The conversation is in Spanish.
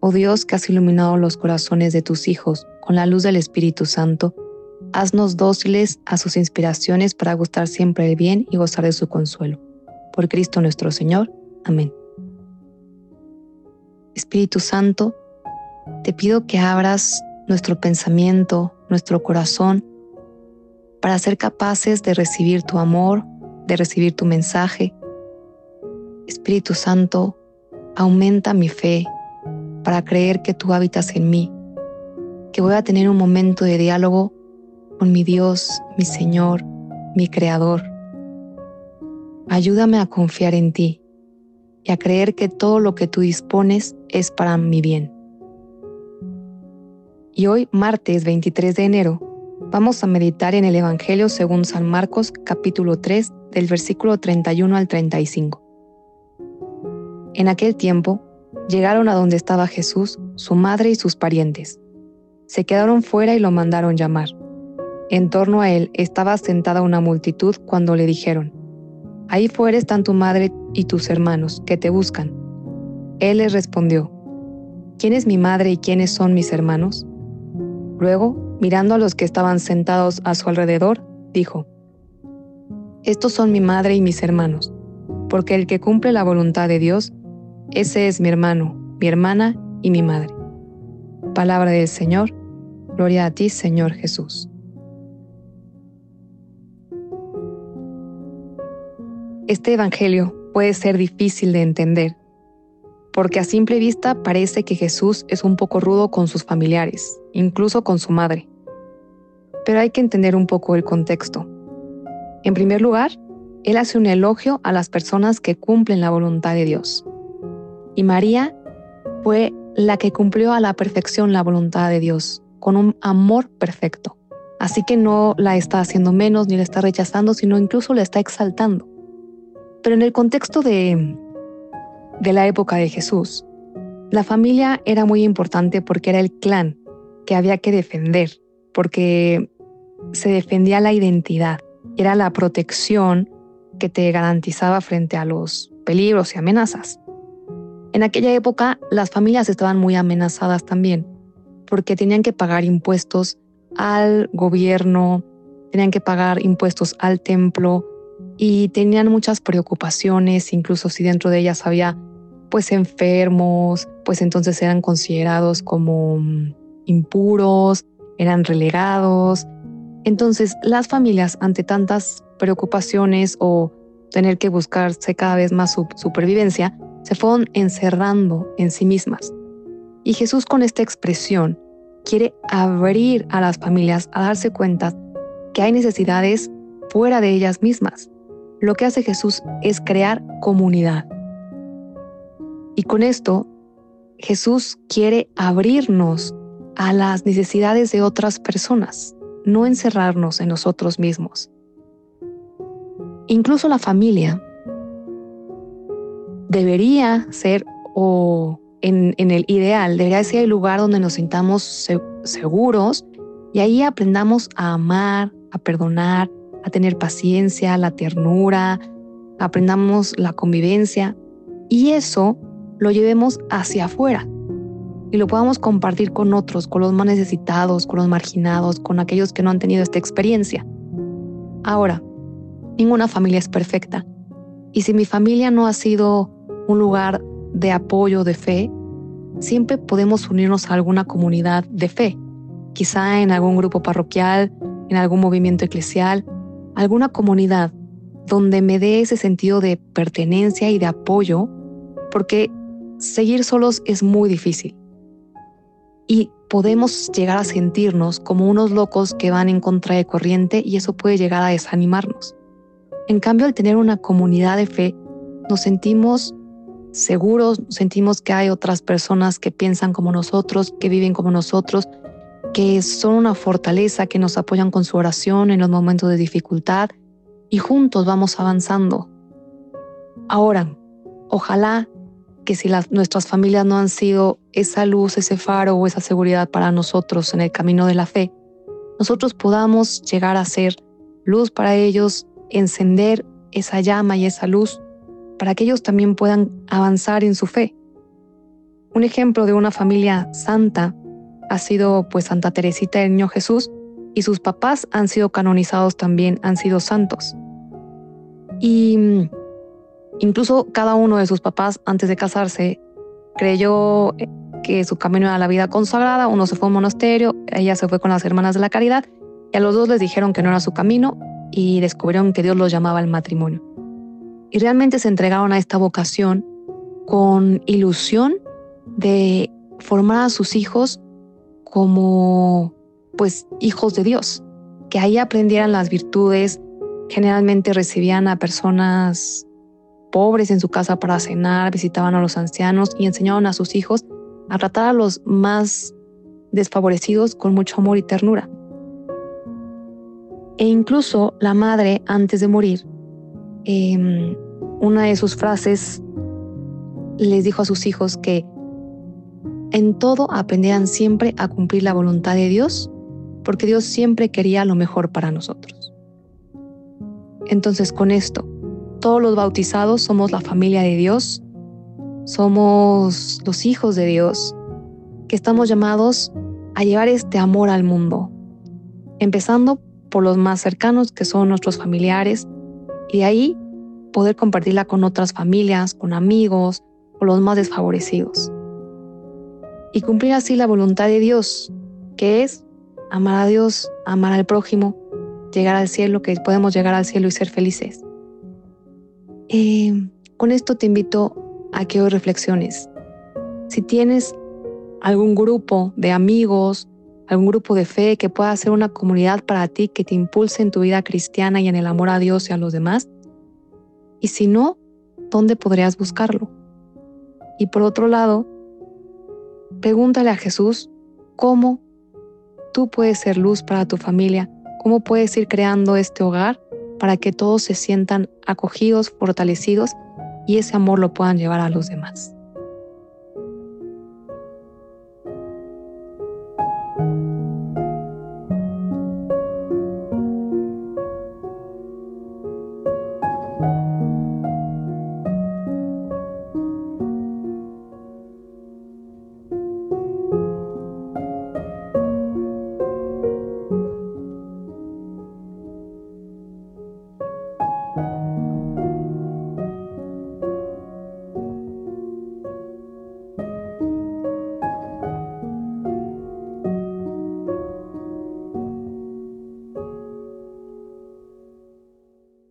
Oh Dios, que has iluminado los corazones de tus hijos con la luz del Espíritu Santo, haznos dóciles a sus inspiraciones para gustar siempre el bien y gozar de su consuelo. Por Cristo nuestro Señor. Amén. Espíritu Santo, te pido que abras nuestro pensamiento, nuestro corazón, para ser capaces de recibir tu amor, de recibir tu mensaje. Espíritu Santo, aumenta mi fe para creer que tú habitas en mí, que voy a tener un momento de diálogo con mi Dios, mi Señor, mi Creador. Ayúdame a confiar en ti y a creer que todo lo que tú dispones es para mi bien. Y hoy, martes 23 de enero, vamos a meditar en el Evangelio según San Marcos capítulo 3 del versículo 31 al 35. En aquel tiempo, llegaron a donde estaba Jesús, su madre y sus parientes. Se quedaron fuera y lo mandaron llamar. En torno a él estaba sentada una multitud cuando le dijeron, Ahí fuera están tu madre y tus hermanos, que te buscan. Él les respondió, ¿quién es mi madre y quiénes son mis hermanos? Luego, mirando a los que estaban sentados a su alrededor, dijo, Estos son mi madre y mis hermanos, porque el que cumple la voluntad de Dios, ese es mi hermano, mi hermana y mi madre. Palabra del Señor, gloria a ti, Señor Jesús. Este Evangelio puede ser difícil de entender, porque a simple vista parece que Jesús es un poco rudo con sus familiares, incluso con su madre. Pero hay que entender un poco el contexto. En primer lugar, Él hace un elogio a las personas que cumplen la voluntad de Dios y María fue la que cumplió a la perfección la voluntad de Dios, con un amor perfecto. Así que no la está haciendo menos ni la está rechazando, sino incluso la está exaltando. Pero en el contexto de, de la época de Jesús, la familia era muy importante porque era el clan que había que defender, porque se defendía la identidad, era la protección que te garantizaba frente a los peligros y amenazas. En aquella época las familias estaban muy amenazadas también, porque tenían que pagar impuestos al gobierno, tenían que pagar impuestos al templo y tenían muchas preocupaciones, incluso si dentro de ellas había pues enfermos, pues entonces eran considerados como mm, impuros, eran relegados. Entonces las familias ante tantas preocupaciones o tener que buscarse cada vez más su supervivencia, se fueron encerrando en sí mismas. Y Jesús con esta expresión quiere abrir a las familias a darse cuenta que hay necesidades fuera de ellas mismas. Lo que hace Jesús es crear comunidad. Y con esto, Jesús quiere abrirnos a las necesidades de otras personas, no encerrarnos en nosotros mismos. Incluso la familia debería ser, o en, el ideal, debería ser el lugar donde nos sintamos seguros y ahí aprendamos a amar, a perdonar, a tener paciencia, la ternura, aprendamos la convivencia y eso lo llevemos hacia afuera y lo podamos compartir con otros, con los más necesitados, con los marginados, con aquellos que no han tenido esta experiencia. Ahora, ninguna familia es perfecta. Y si mi familia no ha sido un lugar de apoyo, de fe, siempre podemos unirnos a alguna comunidad de fe, quizá en algún grupo parroquial, en algún movimiento eclesial, alguna comunidad donde me dé ese sentido de pertenencia y de apoyo, porque seguir solos es muy difícil. Y podemos llegar a sentirnos como unos locos que van en contra de corriente y eso puede llegar a desanimarnos. En cambio, al tener una comunidad de fe, nos sentimos seguros, sentimos que hay otras personas que piensan como nosotros, que viven como nosotros que son una fortaleza, que nos apoyan con su oración en los momentos de dificultad y juntos vamos avanzando. Ahora, ojalá que si nuestras familias no han sido esa luz, ese faro o esa seguridad para nosotros en el camino de la fe, nosotros podamos llegar a ser luz para ellos, encender esa llama y esa luz para que ellos también puedan avanzar en su fe. Un ejemplo de una familia santa ha sido pues Santa Teresita del Niño Jesús y sus papás han sido canonizados también, han sido santos. Y mm, incluso cada uno de sus papás antes de casarse creyó que su camino era la vida consagrada, uno se fue a un monasterio, ella se fue con las hermanas de la caridad y a los dos les dijeron que no era su camino y descubrieron que Dios los llamaba al matrimonio. Y realmente se entregaron a esta vocación con ilusión de formar a sus hijos como pues hijos de Dios, que ahí aprendieran las virtudes, generalmente recibían a personas pobres en su casa para cenar, visitaban a los ancianos y enseñaban a sus hijos a tratar a los más desfavorecidos con mucho amor y ternura. E incluso la madre, antes de morir, em, una de sus frases les dijo a sus hijos que en todo aprendieran siempre a cumplir la voluntad de Dios, porque Dios siempre quería lo mejor para nosotros. Entonces con esto, todos los bautizados somos la familia de Dios, somos los hijos de Dios, que estamos llamados a llevar este amor al mundo, empezando por los más cercanos, que son nuestros familiares, y ahí poder compartirla con otras familias, con amigos o los más desfavorecidos y cumplir así la voluntad de Dios, que es amar a Dios, amar al prójimo, llegar al cielo, que podemos llegar al cielo y ser felices. Eh, con esto te invito a que hoy reflexiones. Si tienes algún grupo de amigos, algún grupo de fe que pueda ser una comunidad para ti que te impulse en tu vida cristiana y en el amor a Dios y a los demás. Y si no, ¿dónde podrías buscarlo? Y por otro lado, Pregúntale a Jesús cómo tú puedes ser luz para tu familia, cómo puedes ir creando este hogar para que todos se sientan acogidos, fortalecidos y ese amor lo puedan llevar a los demás.